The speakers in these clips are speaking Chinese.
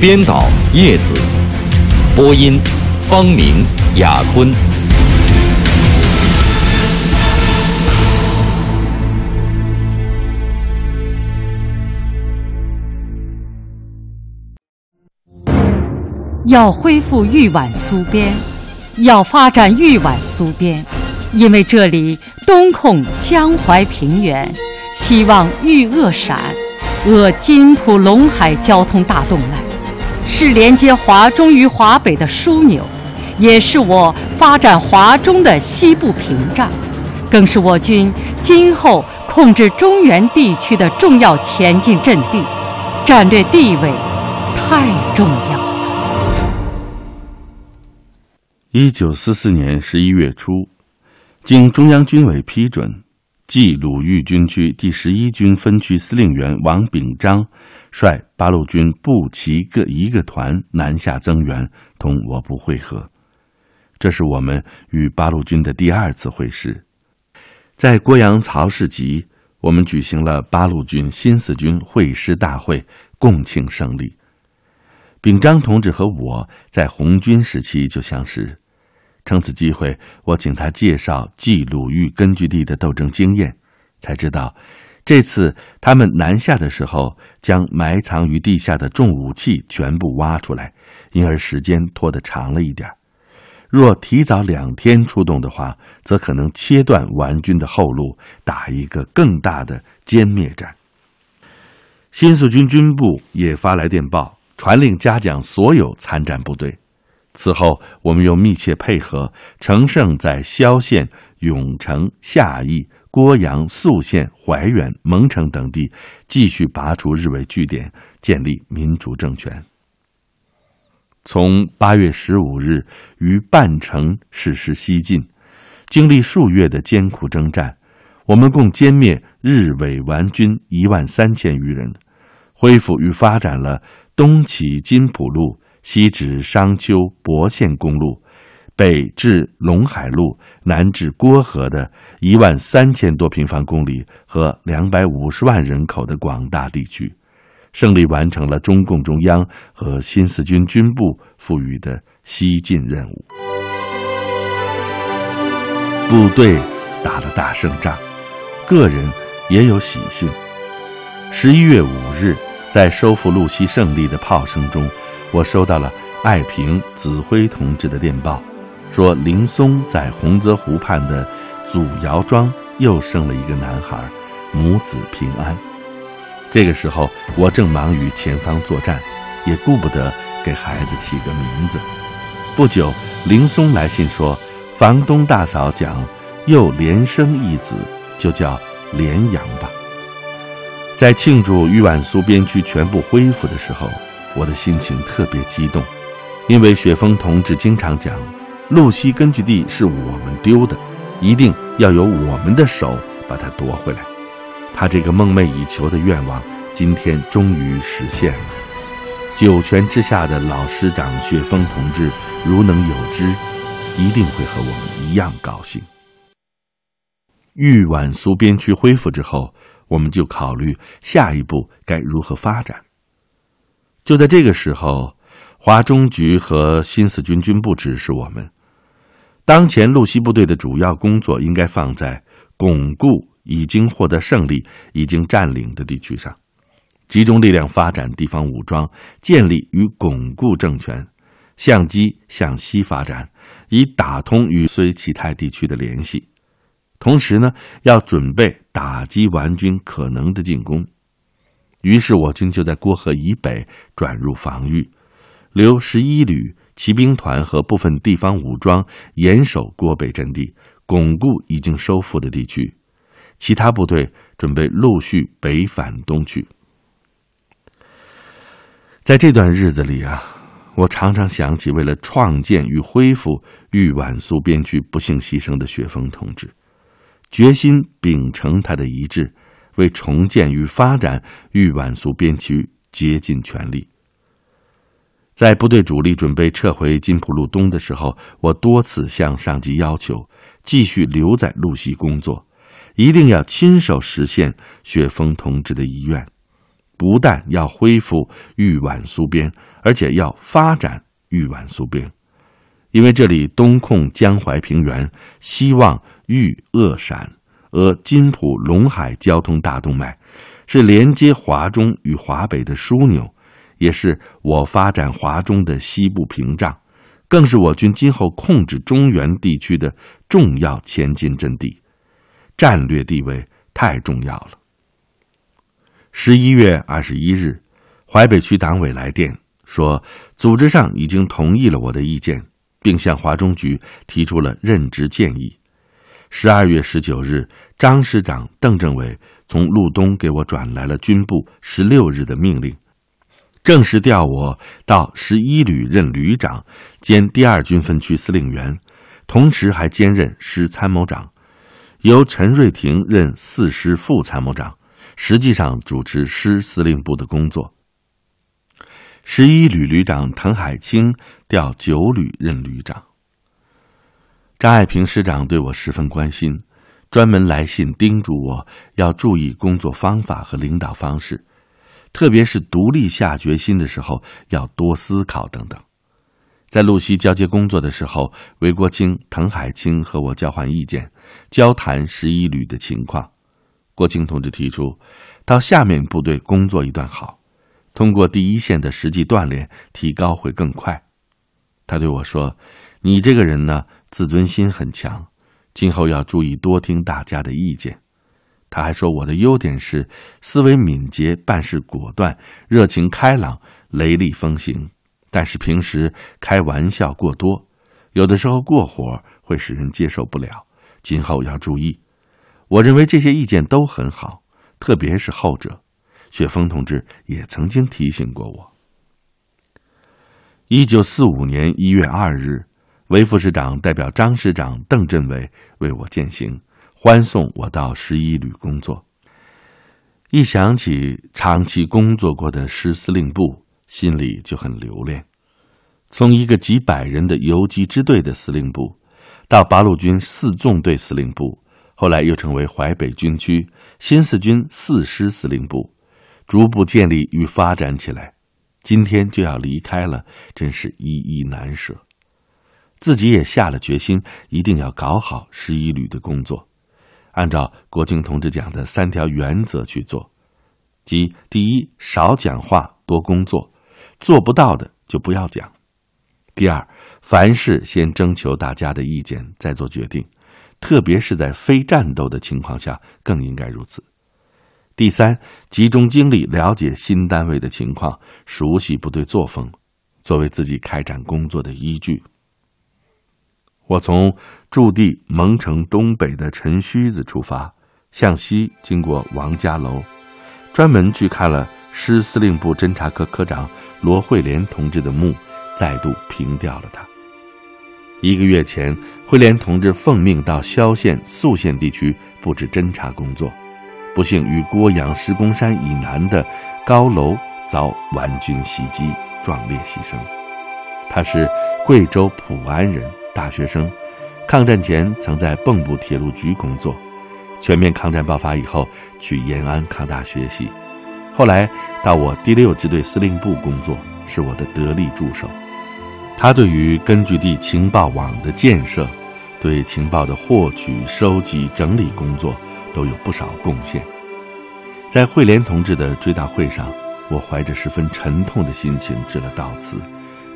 编导叶子，播音方明、雅坤。要恢复豫皖苏边，要发展豫皖苏边，因为这里东控江淮平原，西望豫鄂陕，扼津浦陇海交通大动脉。是连接华中与华北的枢纽，也是我发展华中的西部屏障，更是我军今后控制中原地区的重要前进阵地，战略地位太重要了。一九四四年十一月初，经中央军委批准，冀鲁豫军区第十一军分区司令员王秉章。率八路军步骑各一个团南下增援，同我部会合。这是我们与八路军的第二次会师。在郭阳曹氏集，我们举行了八路军新四军会师大会，共庆胜利。秉章同志和我在红军时期就相识，趁此机会，我请他介绍冀鲁豫根据地的斗争经验，才知道。这次他们南下的时候，将埋藏于地下的重武器全部挖出来，因而时间拖得长了一点。若提早两天出动的话，则可能切断顽军的后路，打一个更大的歼灭战。新四军军部也发来电报，传令嘉奖所有参战部队。此后，我们又密切配合，乘胜在萧县、永城、夏邑。郭阳、宿县、怀远、蒙城等地继续拔除日伪据点，建立民主政权。从八月十五日于半城实施西进，经历数月的艰苦征战，我们共歼灭日伪顽军一万三千余人，恢复与发展了东起金浦路、西至商丘、博县公路。北至陇海路，南至郭河的一万三千多平方公里和两百五十万人口的广大地区，胜利完成了中共中央和新四军军部赋予的西进任务。部队打了大胜仗，个人也有喜讯。十一月五日，在收复路西胜利的炮声中，我收到了爱平子辉同志的电报。说林松在洪泽湖畔的祖窑庄又生了一个男孩，母子平安。这个时候，我正忙于前方作战，也顾不得给孩子起个名字。不久，林松来信说，房东大嫂讲又连生一子，就叫连阳吧。在庆祝豫皖苏边区全部恢复的时候，我的心情特别激动，因为雪峰同志经常讲。路西根据地是我们丢的，一定要由我们的手把它夺回来。他这个梦寐以求的愿望，今天终于实现了。九泉之下的老师长雪峰同志，如能有知，一定会和我们一样高兴。豫皖苏边区恢复之后，我们就考虑下一步该如何发展。就在这个时候，华中局和新四军军部指示我们。当前路西部队的主要工作应该放在巩固已经获得胜利、已经占领的地区上，集中力量发展地方武装，建立与巩固政权，向西向西发展，以打通与绥齐泰地区的联系。同时呢，要准备打击顽军可能的进攻。于是我军就在郭河以北转入防御，留十一旅。骑兵团和部分地方武装严守郭北阵地，巩固已经收复的地区。其他部队准备陆续北返东去。在这段日子里啊，我常常想起为了创建与恢复豫皖苏边区不幸牺牲的雪峰同志，决心秉承他的遗志，为重建与发展豫皖苏边区竭尽全力。在部队主力准备撤回金浦路东的时候，我多次向上级要求继续留在路西工作，一定要亲手实现雪峰同志的遗愿。不但要恢复豫皖苏边，而且要发展豫皖苏边，因为这里东控江淮平原，西望豫鄂陕，而金浦陇海交通大动脉，是连接华中与华北的枢纽，也是我发展华中的西部屏障，更是我军今后控制中原地区的重要前进阵地，战略地位太重要了。十一月二十一日，淮北区党委来电说，组织上已经同意了我的意见，并向华中局提出了任职建议。十二月十九日，张师长邓政委从路东给我转来了军部十六日的命令，正式调我到十一旅任旅长兼第二军分区司令员，同时还兼任师参谋长，由陈瑞廷任四师副参谋长。实际上主持师司令部的工作。十一旅旅长滕海清调九旅任旅长。张爱萍师长对我十分关心，专门来信叮嘱我要注意工作方法和领导方式，特别是独立下决心的时候要多思考等等。在露西交接工作的时候，韦国清、滕海清和我交换意见，交谈十一旅的情况。国清同志提出，到下面部队工作一段好，通过第一线的实际锻炼，提高会更快。他对我说：“你这个人呢，自尊心很强，今后要注意多听大家的意见。”他还说我的优点是思维敏捷、办事果断、热情开朗、雷厉风行，但是平时开玩笑过多，有的时候过火会使人接受不了，今后要注意。我认为这些意见都很好，特别是后者。雪峰同志也曾经提醒过我。一九四五年一月二日，韦副市长代表张市长、邓政委为我践行，欢送我到十一旅工作。一想起长期工作过的师司令部，心里就很留恋。从一个几百人的游击支队的司令部，到八路军四纵队司令部。后来又成为淮北军区新四军四师司令部，逐步建立与发展起来。今天就要离开了，真是依依难舍。自己也下了决心，一定要搞好十一旅的工作，按照国庆同志讲的三条原则去做，即第一，少讲话，多工作，做不到的就不要讲；第二，凡事先征求大家的意见，再做决定。特别是在非战斗的情况下，更应该如此。第三，集中精力了解新单位的情况，熟悉部队作风，作为自己开展工作的依据。我从驻地蒙城东北的陈须子出发，向西经过王家楼，专门去看了师司令部侦察科科长罗惠莲同志的墓，再度凭吊了他。一个月前，惠莲同志奉命到萧县、宿县地区布置侦察工作，不幸于郭阳石公山以南的高楼遭顽军袭击，壮烈牺牲。他是贵州普安人，大学生，抗战前曾在蚌埠铁路局工作，全面抗战爆发以后去延安抗大学习，后来到我第六支队司令部工作，是我的得力助手。他对于根据地情报网的建设，对情报的获取、收集、整理工作都有不少贡献。在惠莲同志的追悼会上，我怀着十分沉痛的心情致了悼词，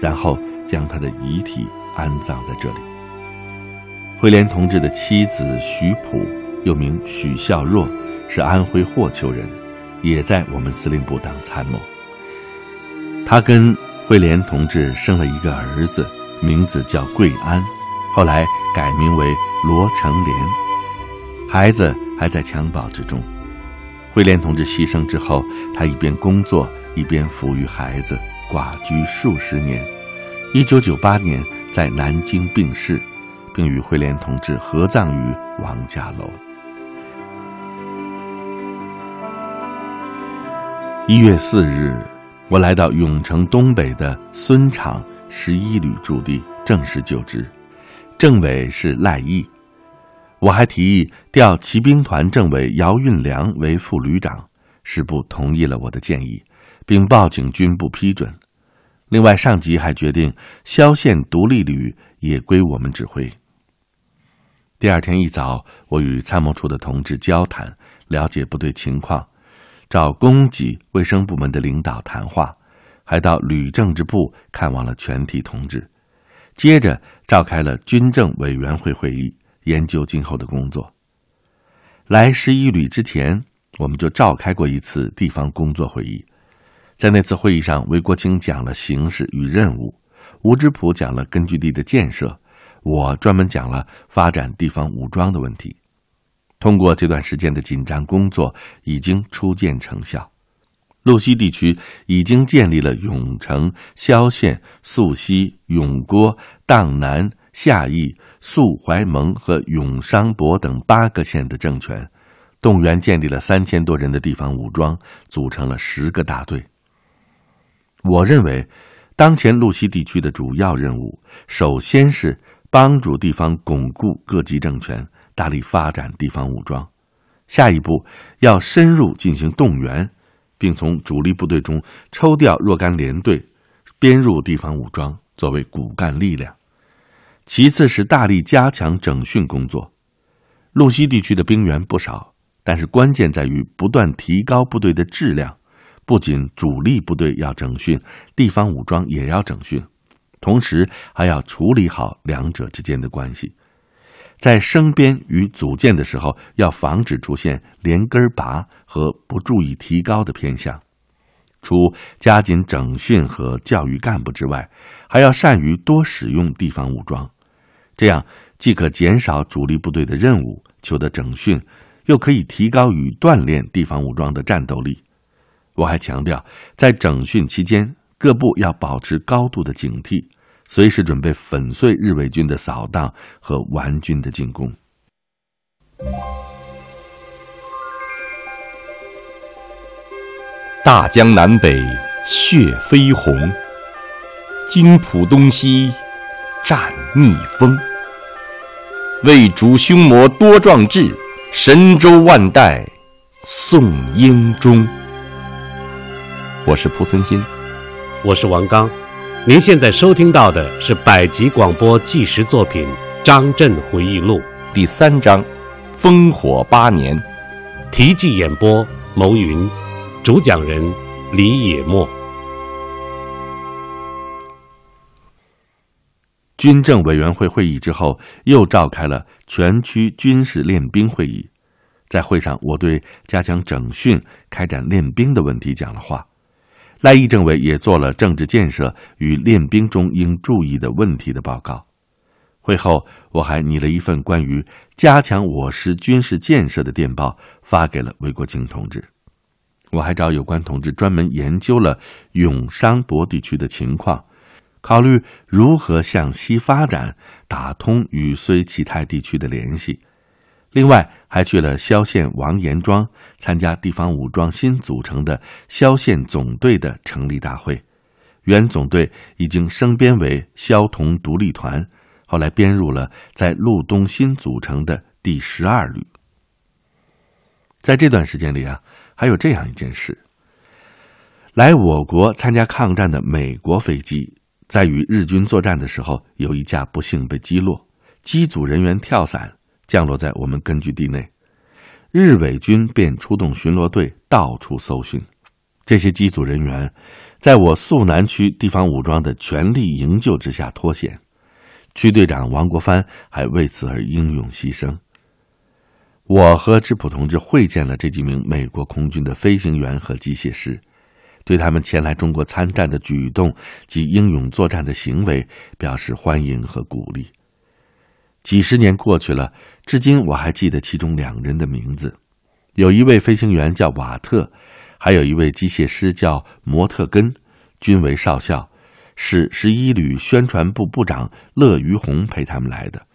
然后将他的遗体安葬在这里。惠莲同志的妻子徐普，又名许孝若，是安徽霍邱人，也在我们司令部当参谋。他跟。桂莲同志生了一个儿子，名字叫桂安，后来改名为罗成莲。孩子还在襁褓之中。惠莲同志牺牲之后，他一边工作一边抚育孩子，寡居数十年，一九九八年在南京病逝，并与惠莲同志合葬于王家楼。一月四日，我来到永城东北的孙厂十一旅驻地，正式就职。政委是赖毅，我还提议调骑兵团政委姚运良为副旅长，师部同意了我的建议，并报请军部批准。另外，上级还决定萧县独立旅也归我们指挥。第二天一早，我与参谋处的同志交谈，了解部队情况，找供给卫生部门的领导谈话，还到旅政治部看望了全体同志。接着召开了军政委员会会议，研究今后的工作。来十一旅之前，我们就召开过一次地方工作会议。在那次会议上，韦国清讲了形势与任务，吴之普讲了根据地的建设，我专门讲了发展地方武装的问题。通过这段时间的紧张工作，已经初见成效。路西地区已经建立了永城、萧县、宿西、永郭、砀南、夏邑、宿怀蒙和永商伯等八个县的政权，动员建立了三千多人的地方武装，组成了十个大队。我认为，当前路西地区的主要任务，首先是帮助地方巩固各级政权，大力发展地方武装；下一步要深入进行动员。并从主力部队中抽调若干连队，编入地方武装，作为骨干力量。其次是大力加强整训工作。路西地区的兵员不少，但是关键在于不断提高部队的质量。不仅主力部队要整训，地方武装也要整训，同时还要处理好两者之间的关系。在生编与组建的时候，要防止出现连根拔和不注意提高的偏向。除加紧整训和教育干部之外，还要善于多使用地方武装，这样既可减少主力部队的任务，求得整训，又可以提高与锻炼地方武装的战斗力。我还强调，在整训期间，各部要保持高度的警惕。随时准备粉碎日伪军的扫荡和顽军的进攻。大江南北血飞红，金浦东西战逆风。为主凶魔多壮志，神州万代颂英忠。我是蒲存昕，我是王刚。您现在收听到的是百集广播纪实作品《张震回忆录》第三章《烽火八年》，题记演播牟云，主讲人李野墨。军政委员会会议之后，又召开了全区军事练兵会议。在会上，我对加强整训、开展练兵的问题讲了话。赖毅政委也做了政治建设与练兵中应注意的问题的报告。会后，我还拟了一份关于加强我师军事建设的电报，发给了韦国清同志。我还找有关同志专门研究了永商博地区的情况，考虑如何向西发展，打通与绥齐泰地区的联系。另外，还去了萧县王岩庄，参加地方武装新组成的萧县总队的成立大会。原总队已经升编为萧同独立团，后来编入了在路东新组成的第十二旅。在这段时间里啊，还有这样一件事：来我国参加抗战的美国飞机，在与日军作战的时候，有一架不幸被击落，机组人员跳伞。降落在我们根据地内，日伪军便出动巡逻队到处搜寻。这些机组人员，在我肃南区地方武装的全力营救之下脱险，区队长王国藩还为此而英勇牺牲。我和质朴同志会见了这几名美国空军的飞行员和机械师，对他们前来中国参战的举动及英勇作战的行为表示欢迎和鼓励。几十年过去了，至今我还记得其中两人的名字，有一位飞行员叫瓦特，还有一位机械师叫摩特根，均为少校，是十一旅宣传部部长乐于红陪他们来的。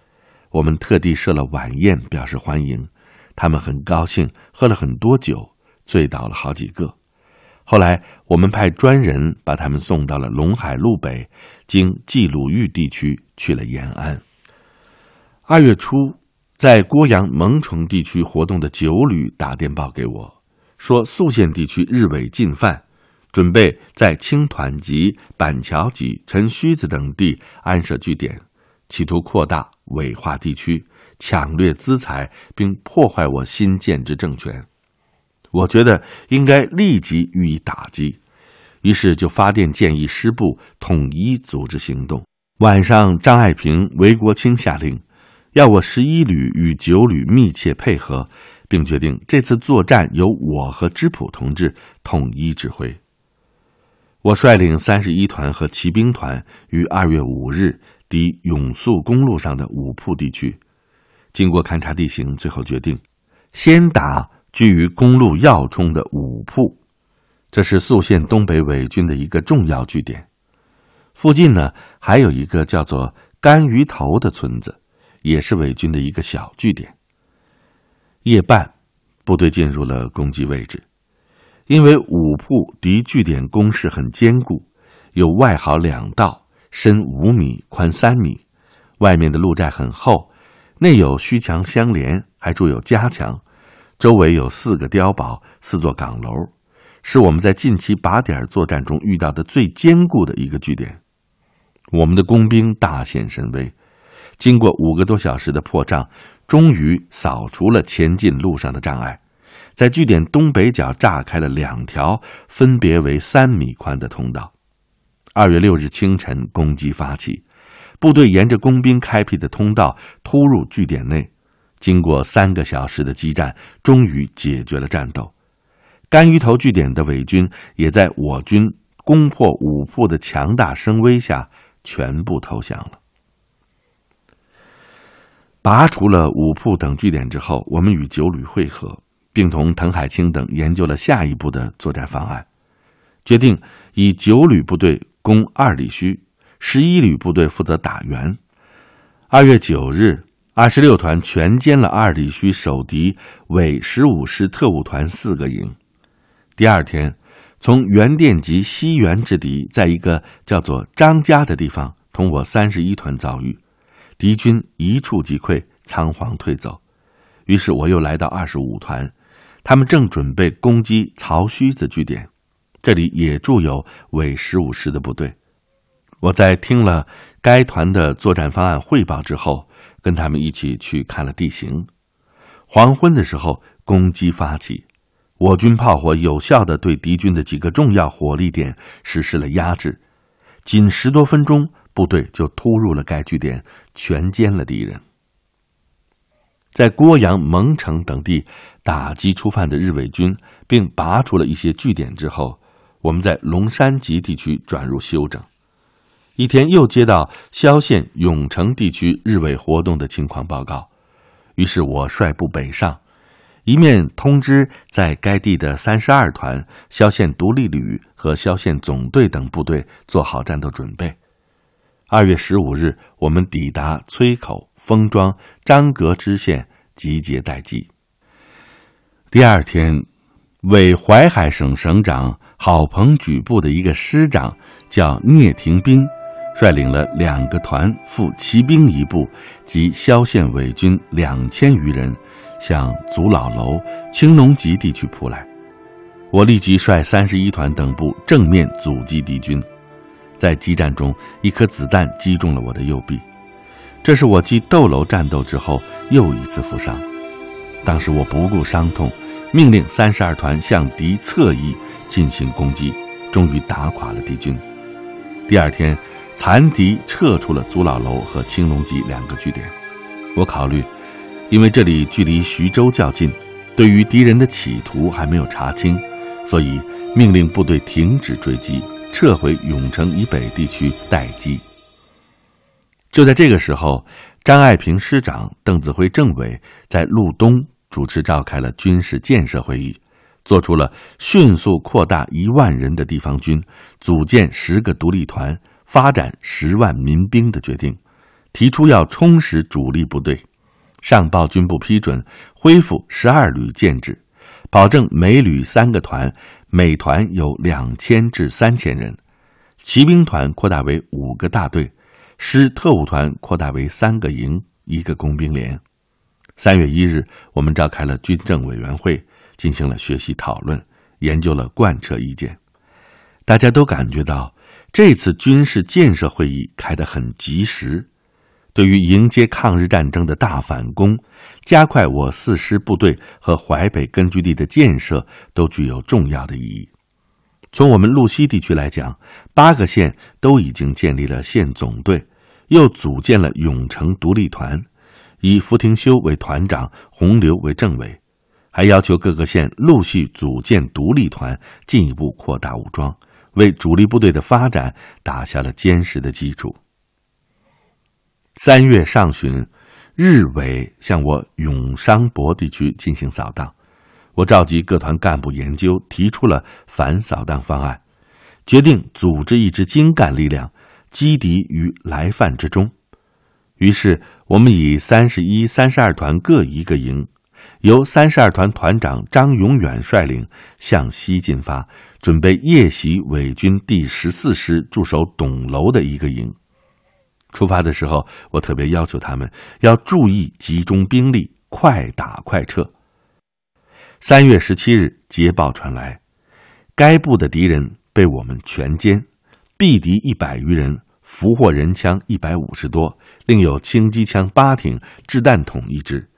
我们特地设了晚宴表示欢迎，他们很高兴，喝了很多酒，醉倒了好几个。后来我们派专人把他们送到了陇海路北，经冀鲁豫地区去了延安。二月初，在郭阳蒙城地区活动的九旅打电报给我，说宿县地区日伪进犯，准备在青团集、板桥集、陈须子等地安设据点，企图扩大伪化地区，抢掠资财，并破坏我新建之政权。我觉得应该立即予以打击，于是就发电建议师部统一组织行动。晚上，张爱萍、韦国清下令，要我十一旅与九旅密切配合，并决定这次作战由我和芝普同志统一指挥。我率领三十一团和骑兵团于二月五日抵永肃公路上的五铺地区，经过勘察地形，最后决定先打。居于公路要冲的五铺，这是宿县东北伪军的一个重要据点。附近呢，还有一个叫做干鱼头的村子，也是伪军的一个小据点。夜半，部队进入了攻击位置。因为五铺敌据点工事很坚固，有外壕两道，深五米，宽三米，外面的路寨很厚，内有虚墙相连，还筑有夹墙。周围有四个碉堡、四座岗楼，是我们在近期靶点作战中遇到的最坚固的一个据点。我们的工兵大显神威，经过五个多小时的破障，终于扫除了前进路上的障碍，在据点东北角炸开了两条分别为三米宽的通道。二月六日清晨，攻击发起，部队沿着工兵开辟的通道突入据点内。经过三个小时的激战，终于解决了战斗。干鱼头据点的伪军也在我军攻破五铺的强大声威下，全部投降了。拔除了五铺等据点之后，我们与九旅会合，并同滕海清等研究了下一步的作战方案，决定以九旅部队攻二里圩，十一旅部队负责打援。二月九日。二十六团全歼了二里须守敌伪十五师特务团四个营。第二天，从原电集西原之敌，在一个叫做张家的地方，同我三十一团遭遇，敌军一触即溃，仓皇退走。于是我又来到二十五团，他们正准备攻击曹须子据点，这里也驻有伪十五师的部队。我在听了该团的作战方案汇报之后。跟他们一起去看了地形。黄昏的时候，攻击发起，我军炮火有效的对敌军的几个重要火力点实施了压制。仅十多分钟，部队就突入了该据点，全歼了敌人。在郭阳、蒙城等地打击初犯的日伪军，并拔除了一些据点之后，我们在龙山集地区转入休整。一天又接到萧县永城地区日伪活动的情况报告，于是我率部北上，一面通知在该地的三十二团、萧县独立旅和萧县总队等部队做好战斗准备。二月十五日，我们抵达崔口、丰庄、张阁支线，集结待机。第二天，为淮海省省长郝鹏举部的一个师长叫聂廷斌。率领了两个团，副骑兵一部及萧县伪军两千余人，向祖老楼、青龙集地区扑来。我立即率三十一团等部正面阻击敌军。在激战中，一颗子弹击中了我的右臂，这是我继斗楼战斗之后又一次负伤。当时我不顾伤痛，命令三十二团向敌侧翼进行攻击，终于打垮了敌军。第二天。残敌撤出了祖老楼和青龙集两个据点。我考虑，因为这里距离徐州较近，对于敌人的企图还没有查清，所以命令部队停止追击，撤回永城以北地区待机。就在这个时候，张爱萍师长、邓子恢政委在路东主持召开了军事建设会议，做出了迅速扩大一万人的地方军，组建十个独立团。发展十万民兵的决定，提出要充实主力部队。上报军部批准，恢复十二旅建制，保证每旅三个团，每团有两千至三千人；骑兵团扩大为五个大队，师特务团扩大为三个营，一个工兵连。三月一日，我们召开了军政委员会，进行了学习讨论，研究了贯彻意见。大家都感觉到，这次军事建设会议开得很及时。对于迎接抗日战争的大反攻，加快我四师部队和淮北根据地的建设，都具有重要的意义。从我们路西地区来讲，八个县都已经建立了县总队，又组建了永城独立团，以福廷修为团长，洪流为政委，还要求各个县陆续组建独立团，进一步扩大武装，为主力部队的发展打下了坚实的基础。三月上旬，日伪向我永商博地区进行扫荡，我召集各团干部研究，提出了反扫荡方案，决定组织一支精干力量，击敌于来犯之中。于是，我们以三十一、三十二团各一个营，由三十二团团长张永远率领向西进发，准备夜袭伪军第十四师驻守董楼的一个营。出发的时候，我特别要求他们要注意集中兵力，快打快撤。三月十七日，捷报传来，该部的敌人被我们全歼，毙敌一百余人，俘获人枪一百五十多，另有轻机枪八挺、掷弹筒一支。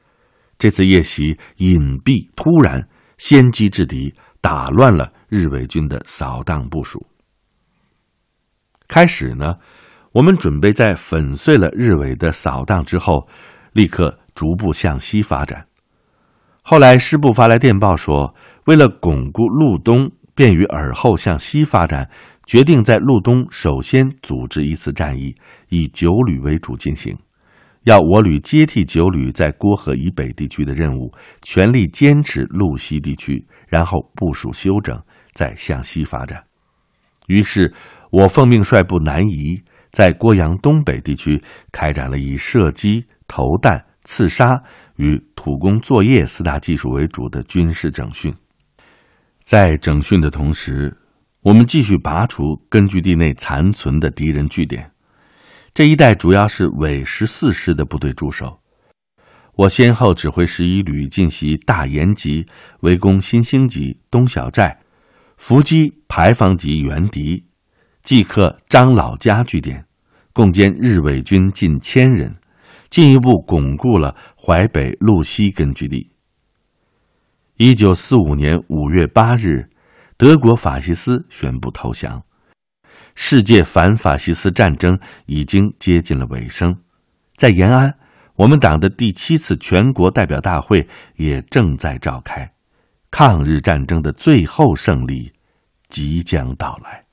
这次夜袭隐蔽突然，先机制敌，打乱了日伪军的扫荡部署。开始呢。我们准备在粉碎了日伪的扫荡之后，立刻逐步向西发展。后来师部发来电报说，为了巩固路东，便于尔后向西发展，决定在路东首先组织一次战役，以九旅为主进行，要我旅接替九旅在郭河以北地区的任务，全力坚持路西地区，然后部署休整，再向西发展。于是，我奉命率部南移。在郭阳东北地区开展了以射击、投弹、刺杀与土工作业四大技术为主的军事整训。在整训的同时，我们继续拔除根据地内残存的敌人据点。这一带主要是伪十四师的部队驻守。我先后指挥十一旅进袭大延集，围攻新兴集、东小寨，伏击牌坊集原敌。即刻张老家据点，共歼日伪军近千人，进一步巩固了淮北路西根据地。一九四五年五月八日，德国法西斯宣布投降，世界反法西斯战争已经接近了尾声。在延安，我们党的第七次全国代表大会也正在召开，抗日战争的最后胜利即将到来。